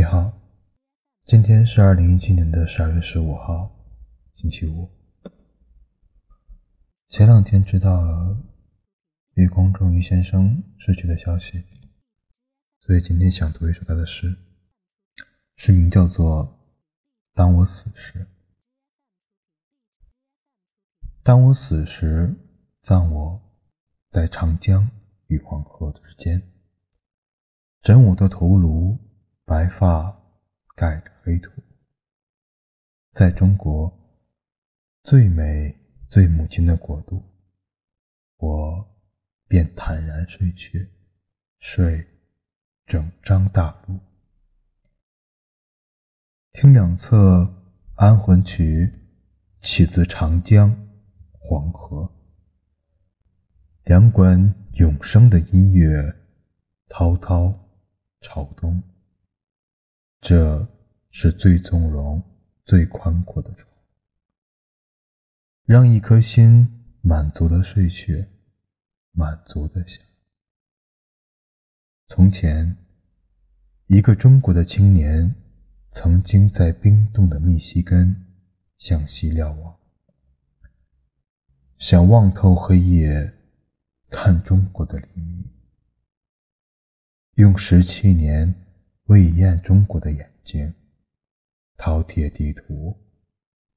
你好，今天是二零一七年的十二月十五号，星期五。前两天知道了余光中余先生逝去的消息，所以今天想读一首他的诗，诗名叫做《当我死时》。当我死时，葬我在长江与黄河之间，枕我的头颅。白发盖着黑土，在中国最美最母亲的国度，我便坦然睡去，睡整张大陆。听两侧安魂曲，起自长江、黄河，两管永生的音乐，滔滔朝东。这是最从容、最宽阔的床，让一颗心满足的睡去，满足的想。从前，一个中国的青年，曾经在冰冻的密西根向西瞭望，想望透黑夜，看中国的黎明，用十七年。魏燕中国的眼睛，饕餮地图，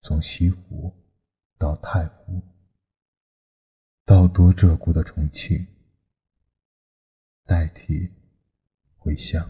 从西湖到太湖，到多鹧鸪的重庆，代替回乡。